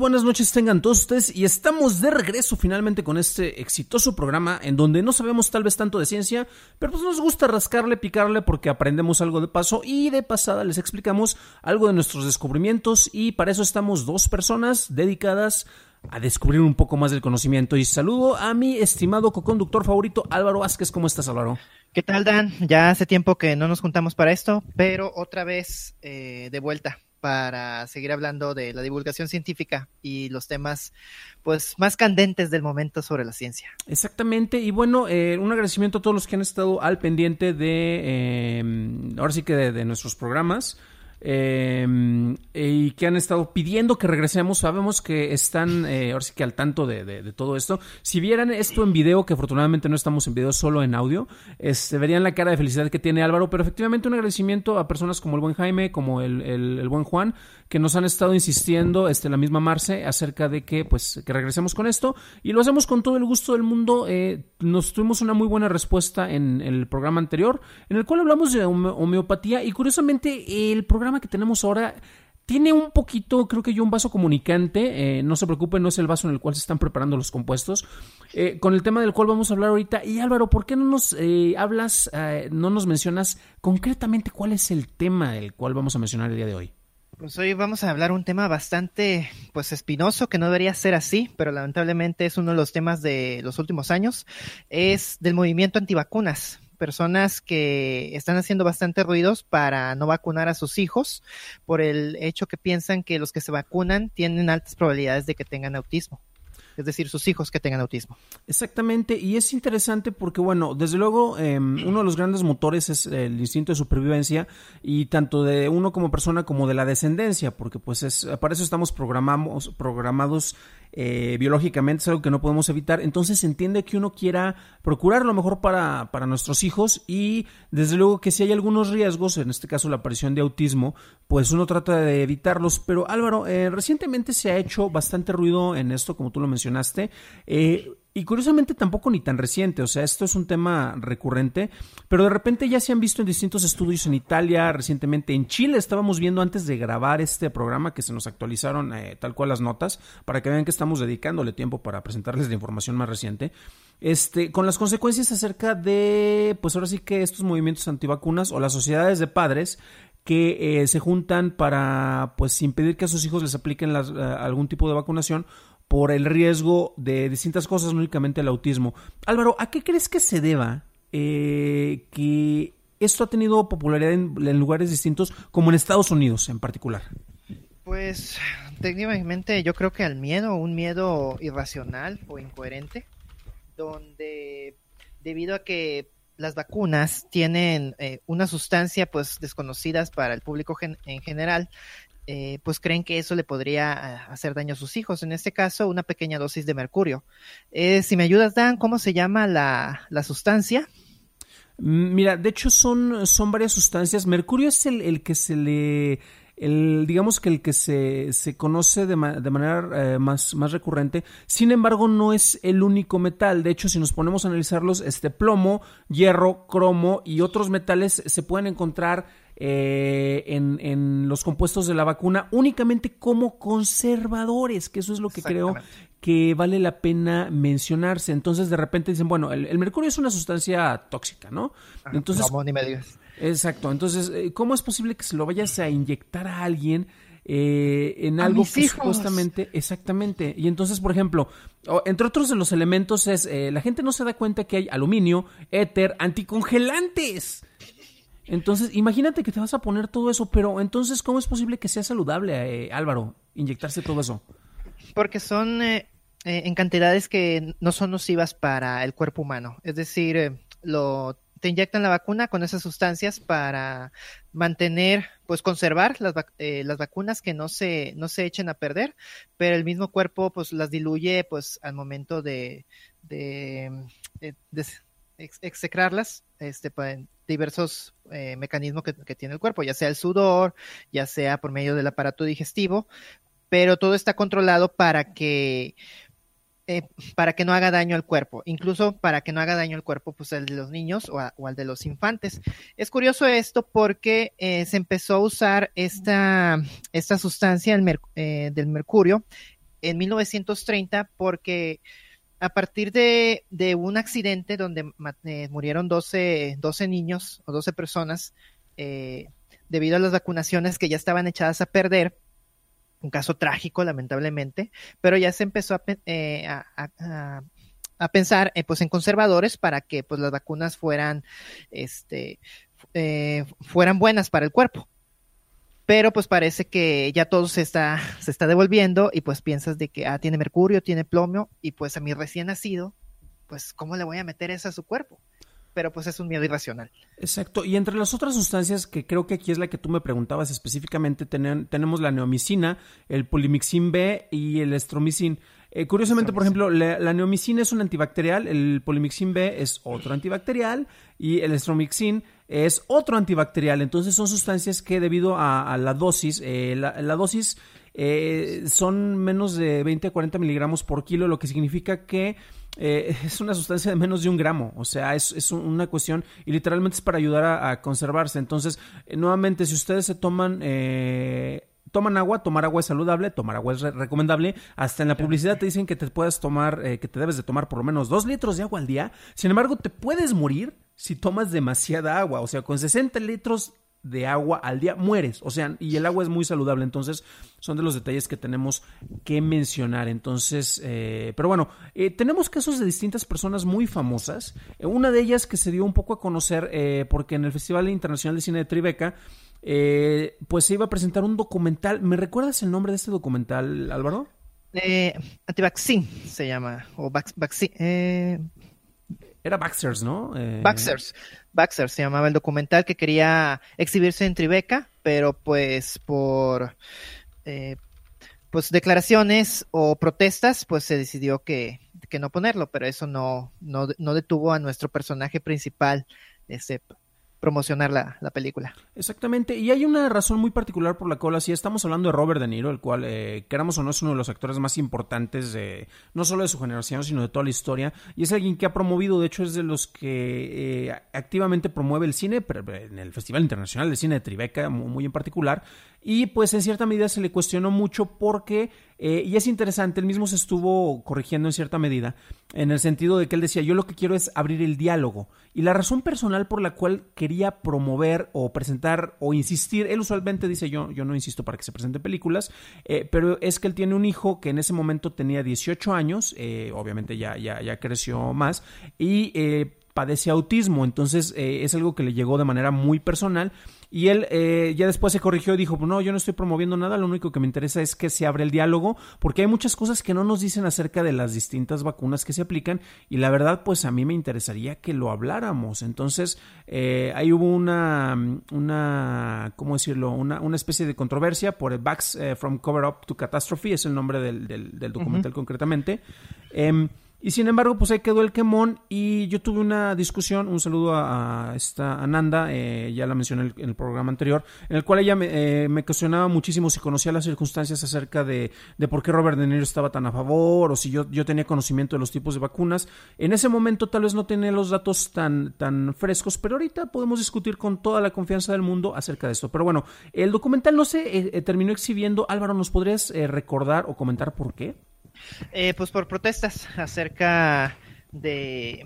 Buenas noches tengan todos ustedes y estamos de regreso finalmente con este exitoso programa en donde no sabemos tal vez tanto de ciencia, pero pues nos gusta rascarle, picarle porque aprendemos algo de paso y de pasada les explicamos algo de nuestros descubrimientos y para eso estamos dos personas dedicadas a descubrir un poco más del conocimiento y saludo a mi estimado co-conductor favorito Álvaro Vázquez, ¿cómo estás Álvaro? ¿Qué tal Dan? Ya hace tiempo que no nos juntamos para esto, pero otra vez eh, de vuelta para seguir hablando de la divulgación científica y los temas pues más candentes del momento sobre la ciencia. Exactamente, y bueno, eh, un agradecimiento a todos los que han estado al pendiente de, eh, ahora sí que de nuestros programas. Em, y que han estado pidiendo que regresemos. Sabemos que están eh, ahora sí que al tanto de, todo esto. Si vieran esto en video, que afortunadamente no estamos en video, solo en audio, este, verían la cara de felicidad que tiene Álvaro. Pero efectivamente un agradecimiento a personas como el buen Jaime, como el, el, buen Juan, que nos han estado insistiendo, este, la misma Marce, acerca de que pues que regresemos con esto. Y lo hacemos con todo el gusto del mundo. Eh, nos tuvimos una muy buena respuesta en el programa anterior, en el cual hablamos de homeopatía y curiosamente el programa que tenemos ahora tiene un poquito, creo que yo, un vaso comunicante. Eh, no se preocupen, no es el vaso en el cual se están preparando los compuestos. Eh, con el tema del cual vamos a hablar ahorita. Y Álvaro, ¿por qué no nos eh, hablas, no nos mencionas concretamente cuál es el tema del cual vamos a mencionar el día de hoy? Pues hoy vamos a hablar un tema bastante, pues, espinoso, que no debería ser así, pero lamentablemente es uno de los temas de los últimos años. Es del movimiento antivacunas personas que están haciendo bastante ruidos para no vacunar a sus hijos por el hecho que piensan que los que se vacunan tienen altas probabilidades de que tengan autismo es decir, sus hijos que tengan autismo. Exactamente, y es interesante porque, bueno, desde luego, em, uno de los grandes motores es el instinto de supervivencia y tanto de uno como persona como de la descendencia, porque pues es, para eso estamos programamos, programados eh, biológicamente, es algo que no podemos evitar, entonces se entiende que uno quiera procurar lo mejor para, para nuestros hijos y desde luego que si hay algunos riesgos, en este caso la aparición de autismo, pues uno trata de evitarlos, pero Álvaro, eh, recientemente se ha hecho bastante ruido en esto, como tú lo mencionaste, eh, y curiosamente tampoco ni tan reciente, o sea, esto es un tema recurrente, pero de repente ya se han visto en distintos estudios en Italia, recientemente en Chile, estábamos viendo antes de grabar este programa que se nos actualizaron eh, tal cual las notas, para que vean que estamos dedicándole tiempo para presentarles la información más reciente, este, con las consecuencias acerca de, pues ahora sí que estos movimientos antivacunas o las sociedades de padres que eh, se juntan para pues impedir que a sus hijos les apliquen las, eh, algún tipo de vacunación por el riesgo de distintas cosas, no únicamente el autismo. Álvaro, ¿a qué crees que se deba eh, que esto ha tenido popularidad en, lugares distintos, como en Estados Unidos en particular? Pues técnicamente yo creo que al miedo, un miedo irracional o incoherente, donde debido a que las vacunas tienen eh, una sustancia pues desconocidas para el público en general, eh, pues creen que eso le podría ah, hacer daño a sus hijos. En este caso, una pequeña dosis de mercurio. Eh, si me ayudas, Dan, ¿cómo se llama la, sustancia? Mm, mira, de hecho son, son varias sustancias. Mercurio es el, que se le... El, digamos que el que se, se conoce de, de manera eh, más, más recurrente, sin embargo no es el único metal, de hecho si nos ponemos a analizarlos, este plomo, hierro, cromo y otros metales se pueden encontrar eh, en, los compuestos de la vacuna únicamente como conservadores, que eso es lo que creo que vale la pena mencionarse. Entonces de repente dicen, bueno, el, mercurio es una sustancia tóxica, ¿no? Entonces, no, ni me Exacto, entonces, eh, ¿cómo es posible que se lo vayas a inyectar a alguien? eh, en algo que supuestamente, exactamente. Y entonces, por ejemplo, entre otros de los elementos es, eh, la gente no se da cuenta que hay aluminio, éter, anticongelantes. Entonces, imagínate que te vas a poner todo eso, pero entonces, ¿cómo es posible que sea saludable, eh, Álvaro, inyectarse todo eso? Porque son en cantidades que no son nocivas para el cuerpo humano. Es decir, lo te inyectan la vacuna con esas sustancias para mantener, pues conservar las, eh, las vacunas que no se, no se echen a perder, pero el mismo cuerpo pues las diluye pues al momento de, de, execrarlas este, pues, diversos eh, mecanismos que tiene el cuerpo, ya sea el sudor, ya sea por medio del aparato digestivo, pero todo está controlado para que eh, para que no haga daño al cuerpo, incluso para que no haga daño al cuerpo, pues al de los niños o, al de los infantes. Es curioso esto porque eh, se empezó a usar esta, esta sustancia eh, del mercurio en 1930 porque a partir de, un accidente donde murieron 12, 12, niños o 12 personas debido a las vacunaciones que ya estaban echadas a perder, un caso trágico, lamentablemente, pero ya se empezó a, eh, pensar eh, pues en conservadores para que pues las vacunas fueran, este, eh, fueran buenas para el cuerpo. Pero pues parece que ya todo se está, se está devolviendo y pues piensas de que ah, tiene mercurio, tiene plomo y pues a mi recién nacido, pues ¿cómo le voy a meter eso a su cuerpo? Pero pues es un miedo irracional. Exacto, y entre las otras sustancias que creo que aquí es la que tú me preguntabas específicamente, tenemos la neomicina, el polimixin B y el estromicin. Eh, curiosamente, por ejemplo, la, neomicina es un antibacterial, el polimixin B es otro antibacterial y el estromicin es otro antibacterial. Entonces son sustancias que debido a, la dosis, eh, la, dosis eh, son menos de 20 a 40 miligramos por kilo, lo que significa que eh, es una sustancia de menos de un gramo, o sea, es, una cuestión y literalmente es para ayudar a, conservarse. Entonces, eh, nuevamente, si ustedes se toman... Eh, toman agua, tomar agua es saludable, tomar agua es recomendable. Hasta en la publicidad te dicen que te puedes tomar, que te debes de tomar por lo menos dos litros de agua al día. Sin embargo, te puedes morir si tomas demasiada agua. O sea, con 60 litros de agua al día, mueres. O sea, y el agua es muy saludable. Entonces, son de los detalles que tenemos que mencionar. Entonces, eh, pero bueno, eh, tenemos casos de distintas personas muy famosas. Eh, una de ellas que se dio un poco a conocer porque en el Festival Internacional de Cine de Tribeca, pues se iba a presentar un documental. ¿Me recuerdas el nombre de este documental, Álvaro? Eh, se llama, o vaccine, era Baxters, ¿no? Eh... Baxters. Baxters se llamaba el documental que quería exhibirse en Tribeca, pero pues por eh, pues declaraciones o protestas, pues se decidió que, que no ponerlo, pero eso no, no, no, detuvo a nuestro personaje principal, ese promocionar la, la, película. Exactamente, y hay una razón muy particular por la cual si estamos hablando de Robert De Niro, el cual, eh, queramos o no, es uno de los actores más importantes, de, no solo de su generación, sino de toda la historia, y es alguien que ha promovido, de hecho es de los que eh, activamente promueve el cine, pero en el Festival Internacional de Cine de Tribeca, muy en particular, y pues en cierta medida se le cuestionó mucho porque, eh, y es interesante, él mismo se estuvo corrigiendo en cierta medida, en el sentido de que él decía, yo lo que quiero es abrir el diálogo. Y la razón personal por la cual quería promover o presentar o insistir, él usualmente dice, yo, yo no insisto para que se presenten películas, eh, pero es que él tiene un hijo que en ese momento tenía 18 años, eh, obviamente ya, ya, ya creció más, y padece autismo, entonces es algo que le llegó de manera muy personal y él eh, ya después se corrigió y dijo, no, yo no estoy promoviendo nada, lo único que me interesa es que se abra el diálogo, porque hay muchas cosas que no nos dicen acerca de las distintas vacunas que se aplican y la verdad, pues a mí me interesaría que lo habláramos. Entonces, eh, ahí hubo una, una, ¿cómo decirlo? Una, una especie de controversia por el Backs eh, from Cover Up to Catastrophe, es el nombre del, del, documental concretamente. Y sin embargo, pues ahí quedó el quemón y yo tuve una discusión, un saludo a, esta Ananda, eh, ya la mencioné en el, programa anterior, en el cual ella me, eh, me, cuestionaba muchísimo si conocía las circunstancias acerca de, de, por qué Robert De Niro estaba tan a favor o si yo, yo tenía conocimiento de los tipos de vacunas. En ese momento tal vez no tenía los datos tan, tan frescos, pero ahorita podemos discutir con toda la confianza del mundo acerca de esto. Pero bueno, el documental no se eh, terminó exhibiendo. Álvaro, ¿nos podrías recordar o comentar por qué? Eh, pues por protestas acerca de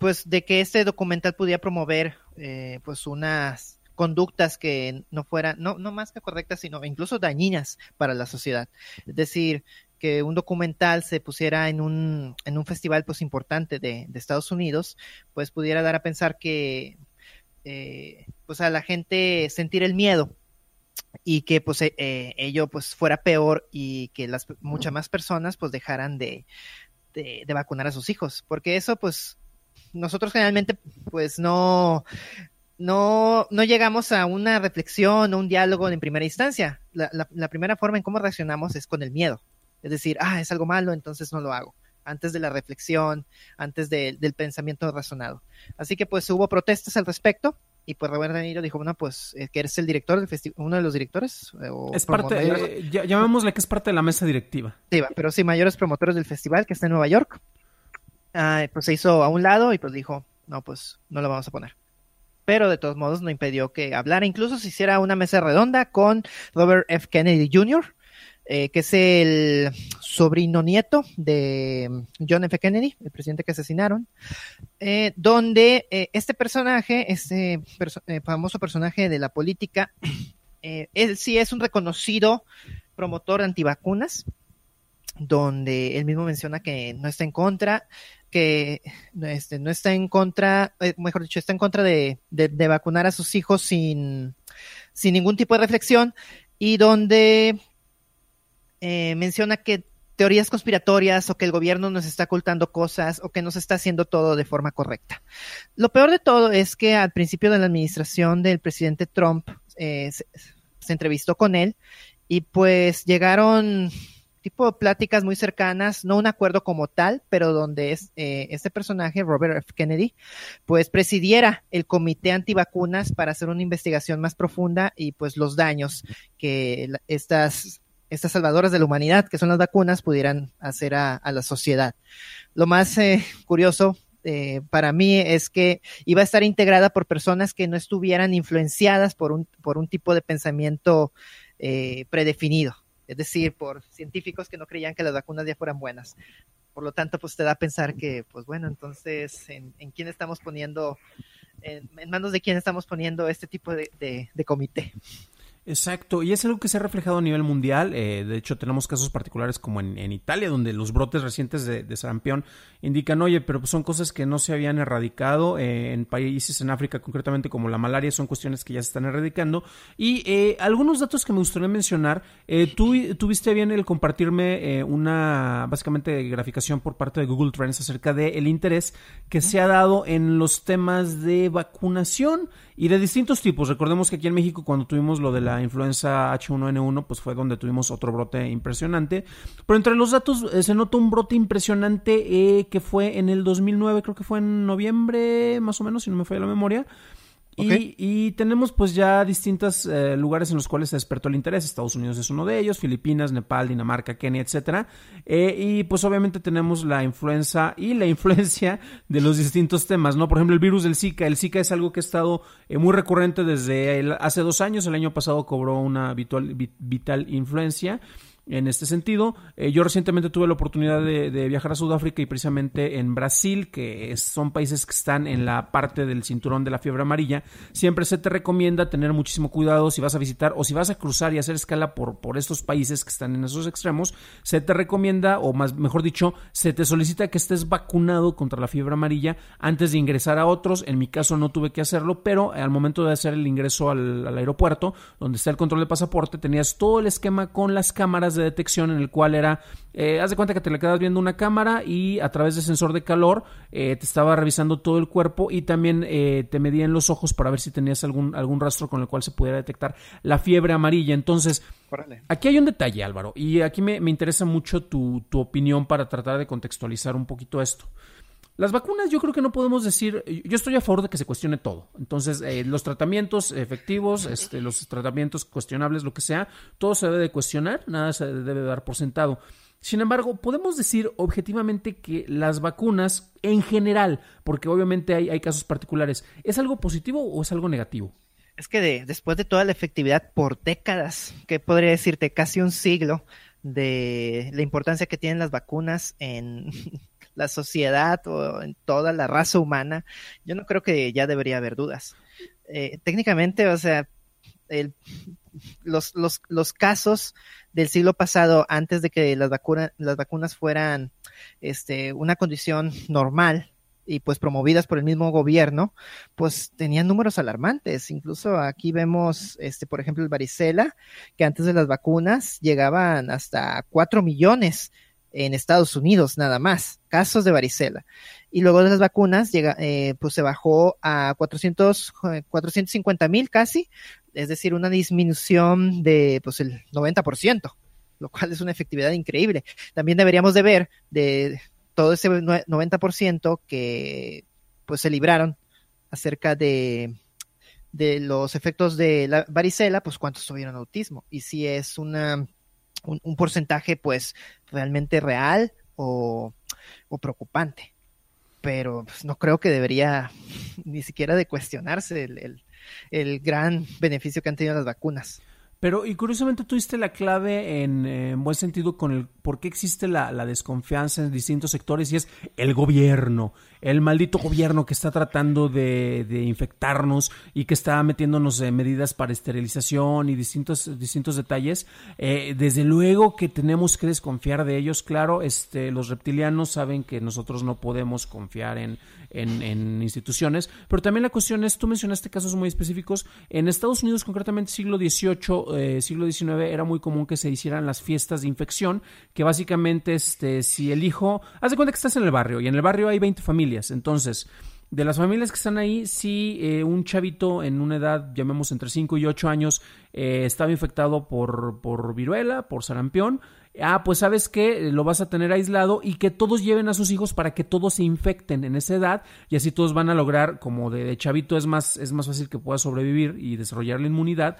pues de que este documental pudiera promover eh, pues unas conductas que no fueran, no, no más que correctas, sino incluso dañinas para la sociedad. Es decir, que un documental se pusiera en un, en un festival pues importante de, de Estados Unidos, pues pudiera dar a pensar que eh, pues a la gente sentir el miedo y que pues eh, eh, ello pues fuera peor y que las muchas más personas pues dejaran de, de, vacunar a sus hijos porque eso pues nosotros generalmente pues no no, no llegamos a una reflexión o un diálogo en primera instancia. La, la, primera forma en cómo reaccionamos es con el miedo. Es decir, ah, es algo malo, entonces no lo hago. Antes de la reflexión, antes de, del pensamiento razonado. Así que pues hubo protestas al respecto. Y pues Robert De Niro dijo, bueno, pues eh, que eres el director del festival, uno de los directores. Eh, o es parte, eh, llamémosle que es parte de la mesa directiva. Sí, pero sí, mayores promotores del festival que está en Nueva York. Ah, pues se hizo a un lado y pues dijo, no, pues no lo vamos a poner pero de todos modos no impidió que hablara. Incluso se hiciera una mesa redonda con Robert F. Kennedy Jr., eh, que es el sobrino nieto de John F. Kennedy, el presidente que asesinaron, eh, donde eh, este personaje, este famoso personaje de la política, él sí es un reconocido promotor antivacunas, donde él mismo menciona que no está en contra, que este, no está en contra, mejor dicho, está en contra de, de, de, vacunar a sus hijos sin, sin ningún tipo de reflexión y donde eh, menciona que teorías conspiratorias o que el gobierno nos está ocultando cosas o que nos está haciendo todo de forma correcta. Lo peor de todo es que al principio de la administración del presidente Trump eh, se, entrevistó con él y pues llegaron tipo pláticas muy cercanas, no un acuerdo como tal, pero donde eh, este personaje, Robert F. Kennedy, pues presidiera el comité antivacunas para hacer una investigación más profunda y pues los daños que estas, estas salvadoras de la humanidad, que son las vacunas, pudieran hacer a, la sociedad. Lo más eh, curioso eh, para mí es que iba a estar integrada por personas que no estuvieran influenciadas por un, por un tipo de pensamiento eh, predefinido es decir, por científicos que no creían que las vacunas ya fueran buenas. Por lo tanto, pues te da a pensar que, pues bueno, entonces, ¿en, quién estamos poniendo, en, manos de quién estamos poniendo este tipo de, de comité? Exacto, y es algo que se ha reflejado a nivel mundial. Eh, de hecho, tenemos casos particulares como en, Italia, donde los brotes recientes de, sarampión indican, oye, pero son cosas que no se habían erradicado. Eh, en países en África, concretamente como la malaria, son cuestiones que ya se están erradicando. Y eh, algunos datos que me gustaría mencionar, eh, tú tuviste bien el compartirme una, básicamente, graficación por parte de Google Trends acerca del de interés que se ha dado en los temas de vacunación y de distintos tipos. Recordemos que aquí en México, cuando tuvimos lo de la influenza H1N1, pues fue donde tuvimos otro brote impresionante. Pero entre los datos eh, se nota un brote impresionante eh, que fue en el 2009, creo que fue en noviembre, más o menos, si no me falla la memoria. Y, y, tenemos pues ya distintos eh, lugares en los cuales se despertó el interés. Estados Unidos es uno de ellos, Filipinas, Nepal, Dinamarca, Kenia, etcétera. Eh, y pues obviamente tenemos la influenza y la influencia de los distintos temas, ¿no? Por ejemplo, el virus del Zika. El Zika es algo que ha estado eh, muy recurrente desde el, hace dos años. El año pasado cobró una vital, vital influencia en este sentido. Eh, yo recientemente tuve la oportunidad de, viajar a Sudáfrica y precisamente en Brasil, que son países que están en la parte del cinturón de la fiebre amarilla, siempre se te recomienda tener muchísimo cuidado si vas a visitar o si vas a cruzar y hacer escala por, por estos países que están en esos extremos, se te recomienda, o más mejor dicho, se te solicita que estés vacunado contra la fiebre amarilla antes de ingresar a otros. En mi caso no tuve que hacerlo, pero al momento de hacer el ingreso al, al aeropuerto, donde está el control de pasaporte, tenías todo el esquema con las cámaras de detección en el cual era, eh, haz de cuenta que te le quedas viendo una cámara y a través de sensor de calor eh, te estaba revisando todo el cuerpo y también eh, te medía en los ojos para ver si tenías algún, algún rastro con el cual se pudiera detectar la fiebre amarilla. Entonces, Órale. aquí hay un detalle, Álvaro, y aquí me, me interesa mucho tu, tu opinión para tratar de contextualizar un poquito esto. Las vacunas yo creo que no podemos decir, yo estoy a favor de que se cuestione todo. Entonces, eh, los tratamientos efectivos, este, los tratamientos cuestionables, lo que sea, todo se debe de cuestionar, nada se debe dar por sentado. Sin embargo, podemos decir objetivamente que las vacunas en general, porque obviamente hay, casos particulares, ¿es algo positivo o es algo negativo? Es que de, después de toda la efectividad por décadas, que podría decirte casi un siglo, de la importancia que tienen las vacunas en la sociedad o en toda la raza humana, yo no creo que ya debería haber dudas. eh, técnicamente, o sea, los, los, los, casos del siglo pasado, antes de que las, vacunas las vacunas fueran este, una condición normal, y pues promovidas por el mismo gobierno, pues tenían números alarmantes. Incluso aquí vemos, este, por ejemplo, el varicela, que antes de las vacunas llegaban hasta 4 millones en Estados Unidos nada más, casos de varicela. Y luego de las vacunas llega, eh, pues se bajó a 400, 450 mil casi, es decir, una disminución de pues el 90%, lo cual es una efectividad increíble. También deberíamos de ver de todo ese 90% que pues se libraron acerca de, de los efectos de la varicela, pues cuántos tuvieron autismo y si es una, un, porcentaje pues realmente real o, preocupante. Pero pues, no creo que debería ni siquiera de cuestionarse el, el gran beneficio que han tenido las vacunas. Pero, y curiosamente tuviste la clave en, buen sentido con el por qué existe la, la, desconfianza en distintos sectores y es el gobierno, el maldito gobierno que está tratando de, de infectarnos y que está metiéndonos en medidas para esterilización y distintos, distintos detalles. Eh, desde luego que tenemos que desconfiar de ellos, claro, este, los reptilianos saben que nosotros no podemos confiar en, en, en instituciones, pero también la cuestión es, tú mencionaste casos muy específicos, en Estados Unidos concretamente siglo XVIII, eh, siglo XIX, era muy común que se hicieran las fiestas de infección, que básicamente, este, si el hijo, haz de cuenta que estás en el barrio y en el barrio hay 20 familias, entonces, de las familias que están ahí, si eh, un chavito en una edad, llamemos entre 5 y 8 años, eh, estaba infectado por, por viruela, por sarampión, ah, pues sabes que lo vas a tener aislado y que todos lleven a sus hijos para que todos se infecten en esa edad y así todos van a lograr, como de, chavito es más, es más fácil que pueda sobrevivir y desarrollar la inmunidad,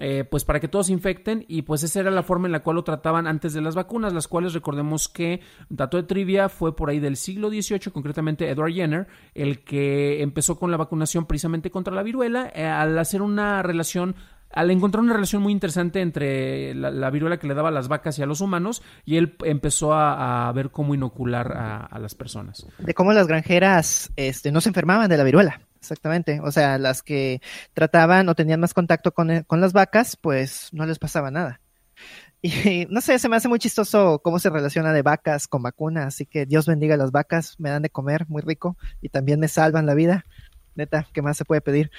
eh, pues para que todos se infecten y pues esa era la forma en la cual lo trataban antes de las vacunas, las cuales recordemos que, dato de trivia, fue por ahí del siglo XVIII, concretamente Edward Jenner, el que empezó con la vacunación precisamente contra la viruela, eh, al hacer una relación al encontrar una relación muy interesante entre la, viruela que le daba a las vacas y a los humanos, y él empezó a, ver cómo inocular a, las personas. De cómo las granjeras este, no se enfermaban de la viruela. Exactamente, o sea, las que trataban o tenían más contacto con, con las vacas, pues no les pasaba nada. Y no sé, se me hace muy chistoso cómo se relaciona de vacas con vacunas, así que Dios bendiga a las vacas, me dan de comer muy rico y también me salvan la vida neta, ¿qué más se puede pedir?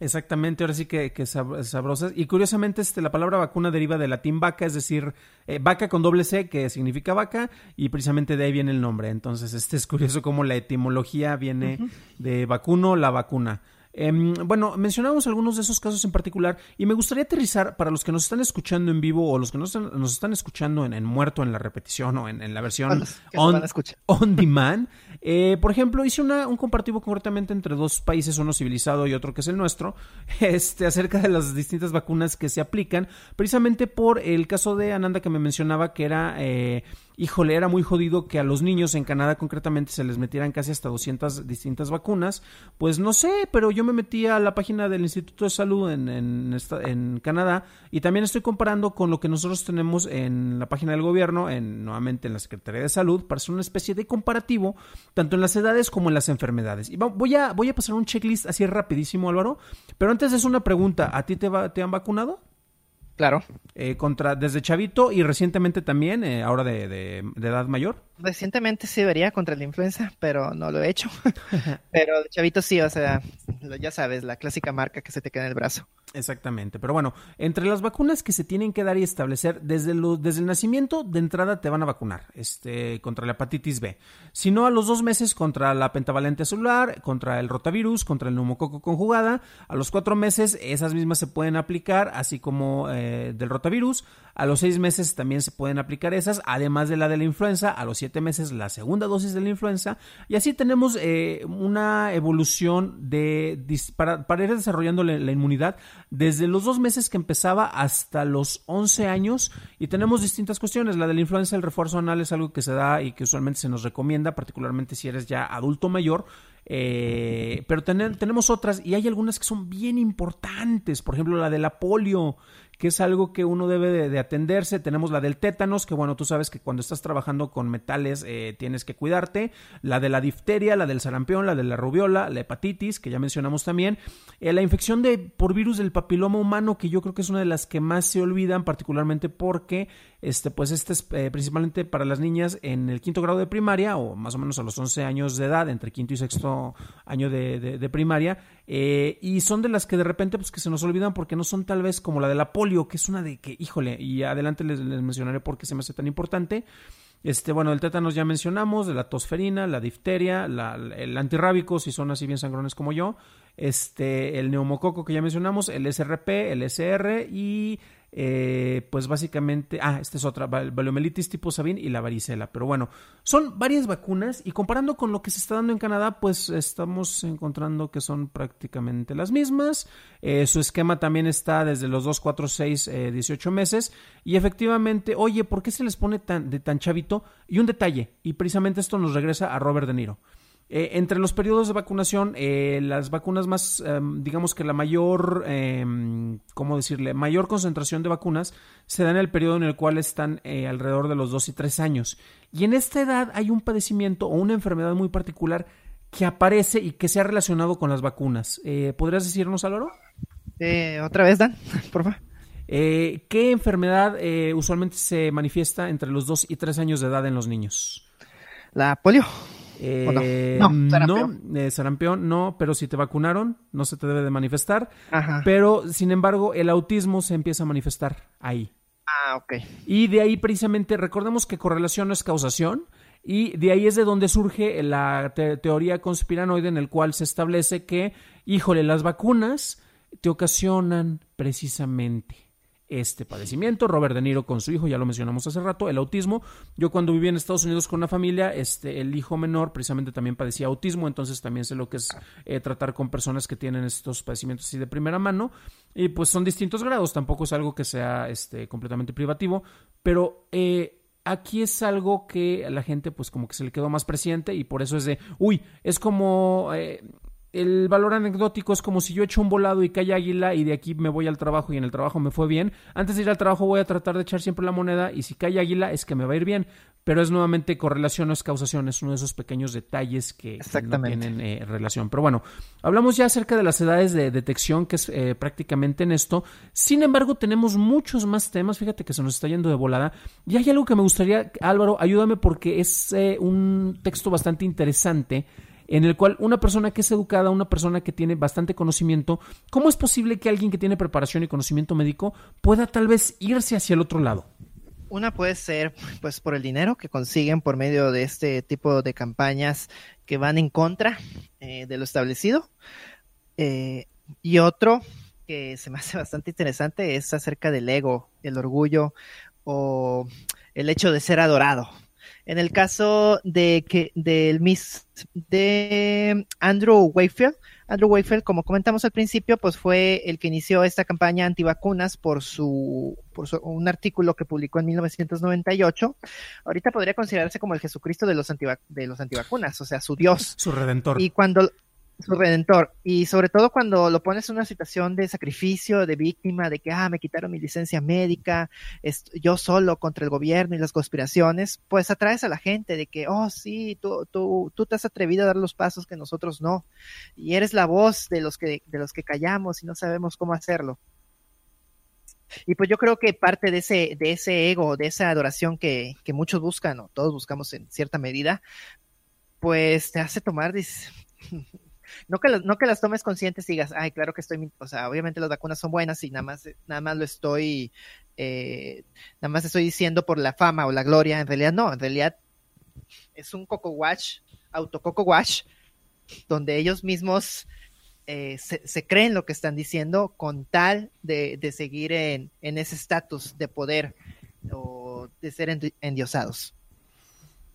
Exactamente, ahora sí que, que sabrosas. Y curiosamente, este, la palabra vacuna deriva del latín vaca, es decir, eh, vaca con doble C, que significa vaca, y precisamente de ahí viene el nombre. Entonces, este es curioso cómo la etimología viene de vacuno, la vacuna. Em, bueno, mencionamos algunos de esos casos en particular y me gustaría aterrizar para los que nos están escuchando en vivo o los que nos, nos están escuchando en, muerto, en la repetición o en, la versión on, on, demand. Eh, por ejemplo, hice una, un comparativo concretamente entre dos países, uno civilizado y otro que es el nuestro, este, acerca de las distintas vacunas que se aplican, precisamente por el caso de Ananda que me mencionaba que era... Eh, híjole, era muy jodido que a los niños en Canadá concretamente se les metieran casi hasta 200 distintas vacunas. Pues no sé, pero yo me metí a la página del Instituto de Salud en, en, Canadá y también estoy comparando con lo que nosotros tenemos en la página del gobierno, en, nuevamente en la Secretaría de Salud, para hacer una especie de comparativo, tanto en las edades como en las enfermedades. Y voy a, voy a pasar un checklist así rapidísimo, Álvaro, pero antes es una pregunta, ¿a ti te, va, te han vacunado? Claro. Eh, contra, desde chavito y recientemente también, eh, ahora de, de, edad mayor. Recientemente sí vería contra la influenza, pero no lo he hecho. pero de chavito sí, o sea, ya sabes, la clásica marca que se te queda en el brazo. Exactamente, pero bueno, entre las vacunas que se tienen que dar y establecer, desde, lo, desde el nacimiento de entrada te van a vacunar este, contra la hepatitis B. Si no, a los dos meses contra la pentavalente celular, contra el rotavirus, contra el neumococo conjugada. A los cuatro meses esas mismas se pueden aplicar, así como eh, del rotavirus. A los seis meses también se pueden aplicar esas, además de la de la influenza. A los siete meses la segunda dosis de la influenza. Y así tenemos eh, una evolución de, para, para ir desarrollando la, inmunidad desde los dos meses que empezaba hasta los 11 años. Y tenemos distintas cuestiones. La de la influenza, el refuerzo anal es algo que se da y que usualmente se nos recomienda, particularmente si eres ya adulto mayor. Eh, pero tenemos otras y hay algunas que son bien importantes. Por ejemplo, la de la polio que es algo que uno debe de, atenderse. Tenemos la del tétanos, que bueno, tú sabes que cuando estás trabajando con metales eh, tienes que cuidarte. La de la difteria, la del sarampión, la de la rubiola, la hepatitis, que ya mencionamos también. Eh, la infección de, por virus del papiloma humano, que yo creo que es una de las que más se olvidan, particularmente porque este, pues este es eh, principalmente para las niñas en el quinto grado de primaria o más o menos a los 11 años de edad, entre quinto y sexto año de, primaria, eh, y son de las que de repente pues que se nos olvidan porque no son tal vez como la de la polio, que es una de que, híjole, y adelante les, mencionaré por qué se me hace tan importante. Este, bueno, el tétanos ya mencionamos, la tosferina, la difteria, el antirrábico, si son así bien sangrones como yo, este, el neumococo que ya mencionamos, el SRP, el SR y eh, pues básicamente, ah, esta es otra, valomelitis tipo Sabin y la varicela. Pero bueno, son varias vacunas y comparando con lo que se está dando en Canadá, pues estamos encontrando que son prácticamente las mismas. Eh, su esquema también está desde los 2, 4, 6, 18 meses. Y efectivamente, oye, ¿por qué se les pone tan, de tan chavito? Y un detalle, y precisamente esto nos regresa a Robert De Niro. Eh, entre los periodos de vacunación, eh, las vacunas más, em, digamos que la mayor, em, ¿cómo decirle? Mayor concentración de vacunas se da en el periodo en el cual están eh, alrededor de los 2 y 3 años. Y en esta edad hay un padecimiento o una enfermedad muy particular que aparece y que se ha relacionado con las vacunas. ¿Podrías decirnos, Aloro? Otra vez, Dan, por favor. ¿Qué enfermedad usualmente se manifiesta entre los 2 y 3 años de edad en los niños? La polio. Eh, no, no, eh, sarampión. no, pero si te vacunaron, no se te debe de manifestar. Pero, sin embargo, el autismo se empieza a manifestar ahí. Ah, ok. Y de ahí precisamente, recordemos que correlación no es causación. Y de ahí es de donde surge la teoría conspiranoide en el cual se establece que, híjole, las vacunas te ocasionan precisamente este padecimiento. Robert De Niro con su hijo, ya lo mencionamos hace rato, el autismo. Yo cuando viví en Estados Unidos con una familia, este, el hijo menor precisamente también padecía autismo, entonces también sé lo que es eh, tratar con personas que tienen estos padecimientos así de primera mano. Y pues son distintos grados, tampoco es algo que sea este, completamente privativo, pero... Eh, aquí es algo que a la gente pues como que se le quedó más presente y por eso es de, uy, es como eh, el valor anecdótico es como si yo echo un volado y cae águila y de aquí me voy al trabajo y en el trabajo me fue bien. Antes de ir al trabajo voy a tratar de echar siempre la moneda y si cae águila es que me va a ir bien. Pero es nuevamente correlación, no es causación, es uno de esos pequeños detalles que, no tienen eh, relación. Pero bueno, hablamos ya acerca de las edades de detección, que es eh, prácticamente en esto. Sin embargo, tenemos muchos más temas. Fíjate que se nos está yendo de volada. Y hay algo que me gustaría, Álvaro, ayúdame porque es eh, un texto bastante interesante en el cual una persona que es educada, una persona que tiene bastante conocimiento, ¿cómo es posible que alguien que tiene preparación y conocimiento médico pueda tal vez irse hacia el otro lado? Una puede ser pues por el dinero que consiguen por medio de este tipo de campañas que van en contra eh, de lo establecido. Eh, y otro que se me hace bastante interesante es acerca del ego, el orgullo o el hecho de ser adorado. En el caso de que del Miss de Andrew Wakefield, Andrew Wakefield, como comentamos al principio, pues fue el que inició esta campaña antivacunas por su, por un artículo que publicó en 1998. Ahorita podría considerarse como el Jesucristo de los, de los antivacunas, o sea, su Dios. Su redentor. Y cuando, su redentor. Y sobre todo cuando lo pones en una situación de sacrificio, de víctima, de que, ah, me quitaron mi licencia médica, yo solo contra el gobierno y las conspiraciones, pues atraes a la gente de que, oh, sí, tú, tú, tú te has atrevido a dar los pasos que nosotros no. Y eres la voz de los que, de los que callamos y no sabemos cómo hacerlo. Y pues yo creo que parte de ese, de ese ego, de esa adoración que, que muchos buscan, o todos buscamos en cierta medida, pues te hace tomar no que, no que las tomes conscientes y digas, ay, claro que estoy, o sea, obviamente las vacunas son buenas y nada más, nada más lo estoy, eh, nada más estoy diciendo por la fama o la gloria, en realidad no, en realidad es un coco watch, auto coco watch, donde ellos mismos eh, se, creen lo que están diciendo con tal de, de seguir en, en ese estatus de poder o de ser endiosados.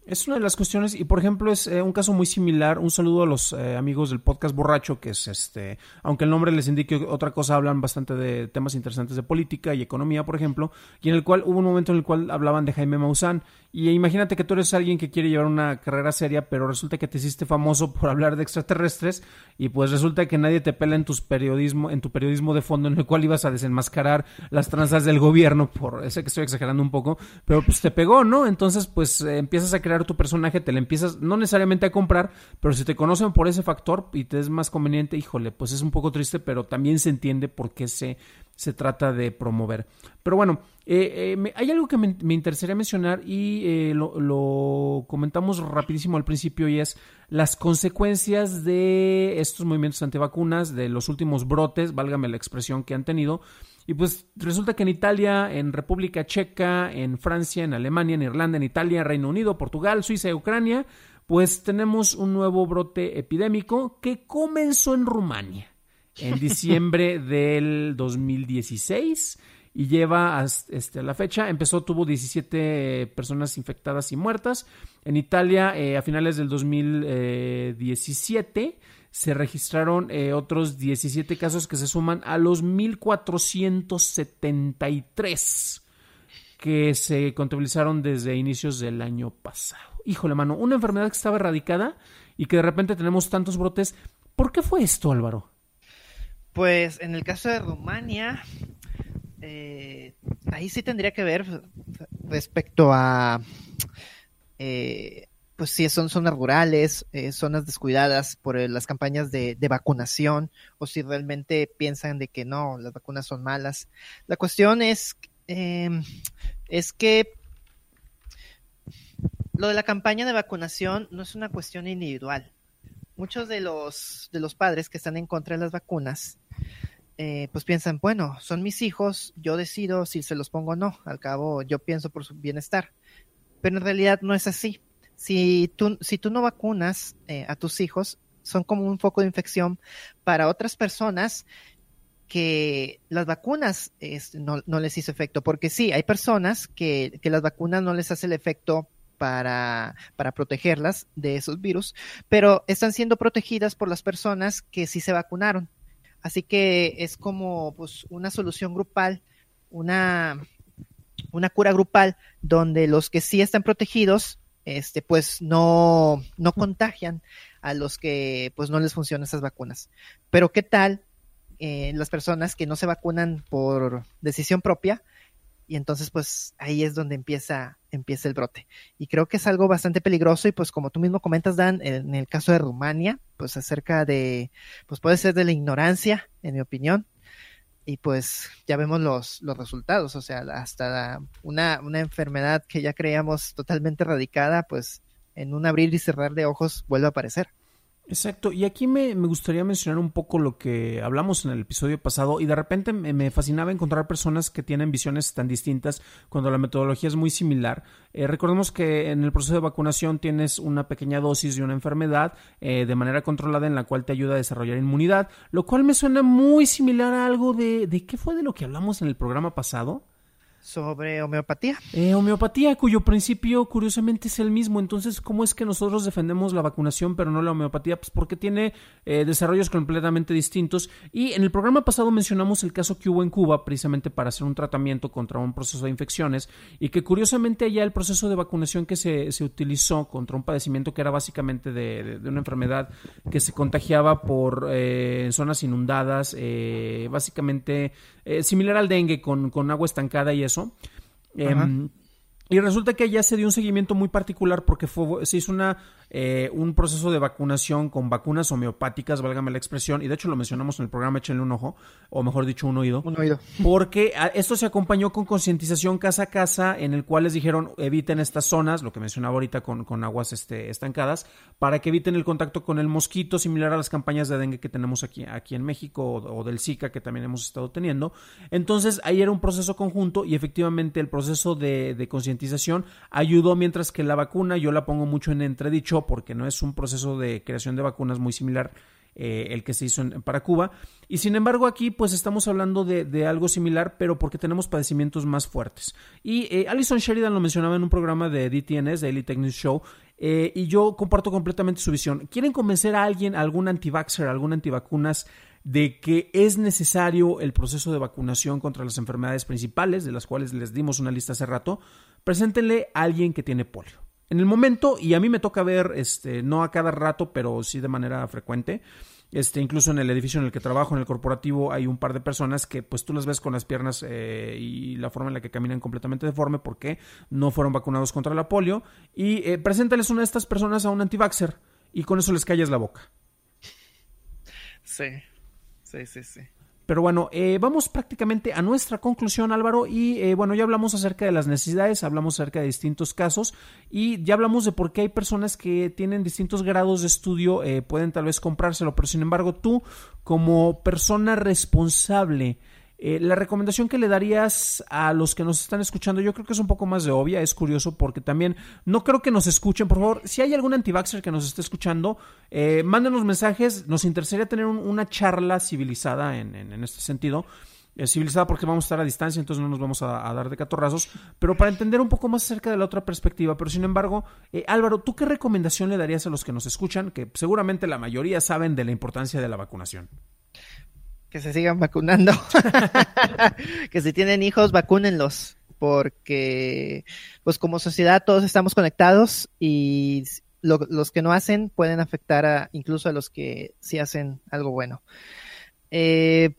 Es una de las cuestiones, y por ejemplo, es eh, un caso muy similar. Un saludo a los eh, amigos del podcast Borracho, que es este, aunque el nombre les indique otra cosa, hablan bastante de temas interesantes de política y economía, por ejemplo, y en el cual hubo un momento en el cual hablaban de Jaime Maussan, Y imagínate que tú eres alguien que quiere llevar una carrera seria, pero resulta que te hiciste famoso por hablar de extraterrestres y pues resulta que nadie te pela en tus periodismo, en tu periodismo de fondo en el cual ibas a desenmascarar las tranzas del gobierno, por sé que estoy exagerando un poco, pero pues te pegó, ¿no? Entonces pues eh, empiezas a crear tu personaje, te le empiezas no necesariamente a comprar, pero si te conocen por ese factor y te es más conveniente, híjole, pues es un poco triste, pero también se entiende por qué se se trata de promover. Pero bueno, eh, eh, hay algo que me, interesaría mencionar y eh, lo, comentamos rapidísimo al principio y es las consecuencias de estos movimientos antivacunas, de los últimos brotes, válgame la expresión que han tenido. Y pues resulta que en Italia, en República Checa, en Francia, en Alemania, en Irlanda, en Italia, Reino Unido, Portugal, Suiza y Ucrania, pues tenemos un nuevo brote epidémico que comenzó en Rumania en diciembre del 2016 y lleva hasta este, la fecha. Empezó, tuvo 17 personas infectadas y muertas. En Italia, eh, a finales del 2017, se registraron eh, otros 17 casos que se suman a los 1473 que se contabilizaron desde inicios del año pasado. Híjole, mano, una enfermedad que estaba erradicada y que de repente tenemos tantos brotes. ¿Por qué fue esto, Álvaro? Pues en el caso de Rumania, eh, ahí sí tendría que ver respecto a, eh, pues si son zonas rurales, eh, zonas descuidadas por las campañas de, vacunación, o si realmente piensan de que no, las vacunas son malas. La cuestión es, em, es que lo de la campaña de vacunación no es una cuestión individual muchos de los, de los padres que están en contra de las vacunas, eh, pues piensan, bueno, son mis hijos, yo decido si se los pongo o no, al cabo yo pienso por su bienestar, pero en realidad no es así. Si tú, si tú no vacunas eh, a tus hijos, son como un foco de infección para otras personas que las vacunas no, no, les hizo efecto, porque sí, hay personas que, que las vacunas no les hace el efecto para, para protegerlas de esos virus, pero están siendo protegidas por las personas que sí se vacunaron. Así que es como pues, una solución grupal, una, una cura grupal, donde los que sí están protegidos, este, pues no, no contagian a los que pues no les funcionan esas vacunas. Pero ¿qué tal eh, las personas que no se vacunan por decisión propia? Y entonces pues ahí es donde empieza, empieza el brote. Y creo que es algo bastante peligroso y pues como tú mismo comentas, Dan, en el caso de Rumania, pues acerca de, pues puede ser de la ignorancia, en mi opinión, y pues ya vemos los, los resultados, o sea, hasta una, una enfermedad que ya creíamos totalmente erradicada, pues en un abrir y cerrar de ojos vuelve a aparecer. Exacto, y aquí me, gustaría mencionar un poco lo que hablamos en el episodio pasado y de repente me, fascinaba encontrar personas que tienen visiones tan distintas cuando la metodología es muy similar. Eh, recordemos que en el proceso de vacunación tienes una pequeña dosis de una enfermedad eh, de manera controlada en la cual te ayuda a desarrollar inmunidad, lo cual me suena muy similar a algo de, de qué fue de lo que hablamos en el programa pasado sobre homeopatía. Eh, homeopatía, cuyo principio curiosamente es el mismo. Entonces, ¿cómo es que nosotros defendemos la vacunación pero no la homeopatía? Pues porque tiene eh, desarrollos completamente distintos. Y en el programa pasado mencionamos el caso que hubo en Cuba precisamente para hacer un tratamiento contra un proceso de infecciones y que curiosamente allá el proceso de vacunación que se, se utilizó contra un padecimiento que era básicamente de, una enfermedad que se contagiaba por eh, zonas inundadas, eh, similar al dengue con, con agua estancada y eso. Y resulta que ya se dio un seguimiento muy particular porque fue, se hizo una eh, un proceso de vacunación con vacunas homeopáticas, válgame la expresión, y de hecho lo mencionamos en el programa, échenle un ojo, o mejor dicho, un oído. Un oído. Porque esto se acompañó con concientización casa a casa, en el cual les dijeron eviten estas zonas, lo que mencionaba ahorita con, con aguas este, estancadas, para que eviten el contacto con el mosquito, similar a las campañas de dengue que tenemos aquí, aquí en México, o, del Zika que también hemos estado teniendo. Entonces, ahí era un proceso conjunto y efectivamente el proceso de, de concientización ayudó, mientras que la vacuna, yo la pongo mucho en entredicho, porque no es un proceso de creación de vacunas muy similar eh, el que se hizo para Cuba. Y sin embargo aquí pues estamos hablando de, algo similar, pero porque tenemos padecimientos más fuertes. Y eh, Alison Sheridan lo mencionaba en un programa de DTNS, Daily Tech News Show, eh, y yo comparto completamente su visión. Quieren convencer a alguien, a algún anti-vaxxer, algún antivacunas, de que es necesario el proceso de vacunación contra las enfermedades principales, de las cuales les dimos una lista hace rato, preséntenle a alguien que tiene polio. En el momento, y a mí me toca ver, este, no a cada rato, pero sí de manera frecuente, este, incluso en el edificio en el que trabajo, en el corporativo, hay un par de personas que pues tú las ves con las piernas eh, y la forma en la que caminan completamente deforme porque no fueron vacunados contra la polio. Y eh, preséntales una de estas personas a un antivaxer y con eso les calles la boca. Sí, sí, sí, sí. Pero bueno, eh, vamos prácticamente a nuestra conclusión, Álvaro. Y eh, bueno, ya hablamos acerca de las necesidades, hablamos acerca de distintos casos y ya hablamos de por qué hay personas que tienen distintos grados de estudio, eh, pueden tal vez comprárselo, pero sin embargo tú, como persona responsable, eh, la recomendación que le darías a los que nos están escuchando, yo creo que es un poco más de obvia, es curioso porque también no creo que nos escuchen, por favor, si hay algún antivaxxer que nos esté escuchando, eh, mándenos mensajes, nos interesaría tener una charla civilizada en, este sentido. Eh, civilizada porque vamos a estar a distancia, entonces no nos vamos a, dar de catorrazos, pero para entender un poco más acerca de la otra perspectiva. Pero sin embargo, Álvaro, ¿tú qué recomendación le darías a los que nos escuchan? Que seguramente la mayoría saben de la importancia de la vacunación que se sigan vacunando. que si tienen hijos, vacúnenlos. Porque, pues como sociedad todos estamos conectados y los que no hacen pueden afectar a, incluso a los que sí hacen algo bueno. Eh,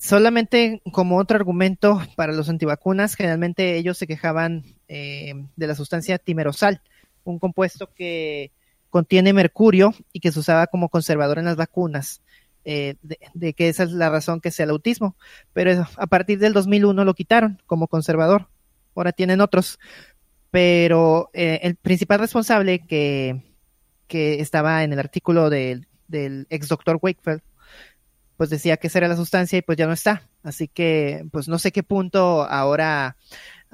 solamente como otro argumento para los antivacunas, generalmente ellos se quejaban eh, de la sustancia timerosal, un compuesto que contiene mercurio y que se usaba como conservador en las vacunas. Eh, de, que esa es la razón que sea el autismo. Pero a partir del 2001 lo quitaron como conservador. Ahora tienen otros. Pero eh, el principal responsable que, que estaba en el artículo del, ex doctor Wakefield, pues decía que esa era la sustancia y pues ya no está. Así que pues no sé qué punto ahora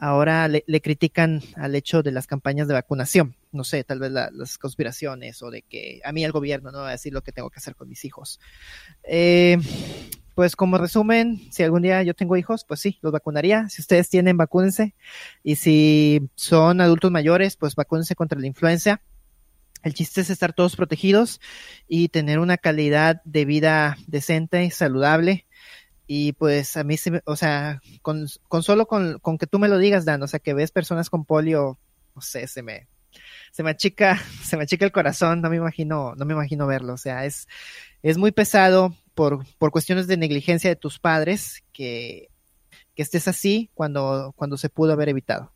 ahora le, critican al hecho de las campañas de vacunación. No sé, tal vez las conspiraciones o de que a mí el gobierno no va a decir lo que tengo que hacer con mis hijos. Eh, pues como resumen, si algún día yo tengo hijos, pues sí, los vacunaría. Si ustedes tienen, vacúnense. Y si son adultos mayores, pues vacúnense contra la influenza. El chiste es estar todos protegidos y tener una calidad de vida decente y saludable y pues a mí, se o sea, con, con solo con, con, que tú me lo digas, Dan, o sea, que ves personas con polio, no sé, se me, se me achica, se me achica el corazón, no me imagino, no me imagino verlo, o sea, es, es muy pesado por, por cuestiones de negligencia de tus padres que, que estés así cuando, cuando se pudo haber evitado.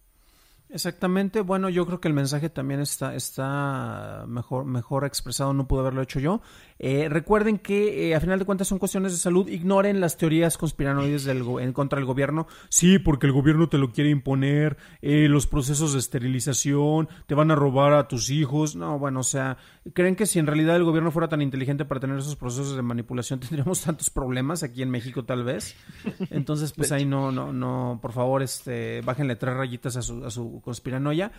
Exactamente, bueno, yo creo que el mensaje también está, está mejor, mejor expresado, no pude haberlo hecho yo. Eh, recuerden que eh, a final de cuentas son cuestiones de salud, ignoren las teorías conspiranoides del en contra del gobierno. Sí, porque el gobierno te lo quiere imponer, eh, los procesos de esterilización, te van a robar a tus hijos. No, bueno, o sea, ¿creen que si en realidad el gobierno fuera tan inteligente para tener esos procesos de manipulación tendríamos tantos problemas aquí en México tal vez? Entonces, pues ahí no, no, no, por favor, este, bájenle tres rayitas a su, a su conspiranoia.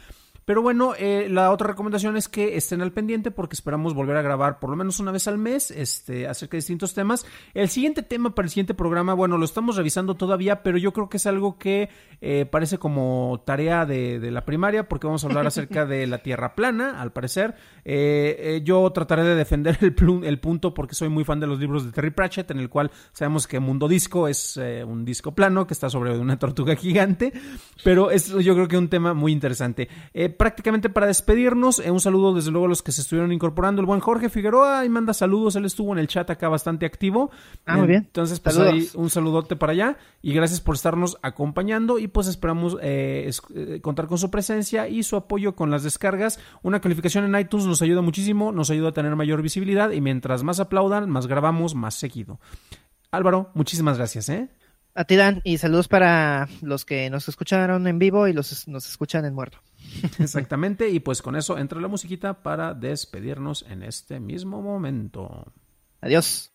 Pero bueno, eh, la otra recomendación es que estén al pendiente porque esperamos volver a grabar por lo menos una vez al mes este, acerca de distintos temas. El siguiente tema para el siguiente programa, bueno, lo estamos revisando todavía, pero yo creo que es algo que eh, parece como tarea de, la primaria porque vamos a hablar acerca de la Tierra plana, al parecer. Eh, yo trataré de defender el, el, punto porque soy muy fan de los libros de Terry Pratchett, en el cual sabemos que Mundo Disco es un disco plano que está sobre una tortuga gigante, pero es yo creo que un tema muy interesante prácticamente para despedirnos, eh, un saludo desde luego a los que se estuvieron incorporando. El buen Jorge Figueroa y manda saludos, él estuvo en el chat acá bastante activo. Ah, muy bien. Entonces, pues ahí un saludote para allá y gracias por estarnos acompañando y pues esperamos eh, eh, contar con su presencia y su apoyo con las descargas. Una calificación en iTunes nos ayuda muchísimo, nos ayuda a tener mayor visibilidad y mientras más aplaudan, más grabamos, más seguido. Álvaro, muchísimas gracias, ¿eh? A ti, Dan, y saludos para los que nos escucharon en vivo y los nos escuchan en muerto. Exactamente, y pues con eso entra la musiquita para despedirnos en este mismo momento. Adiós.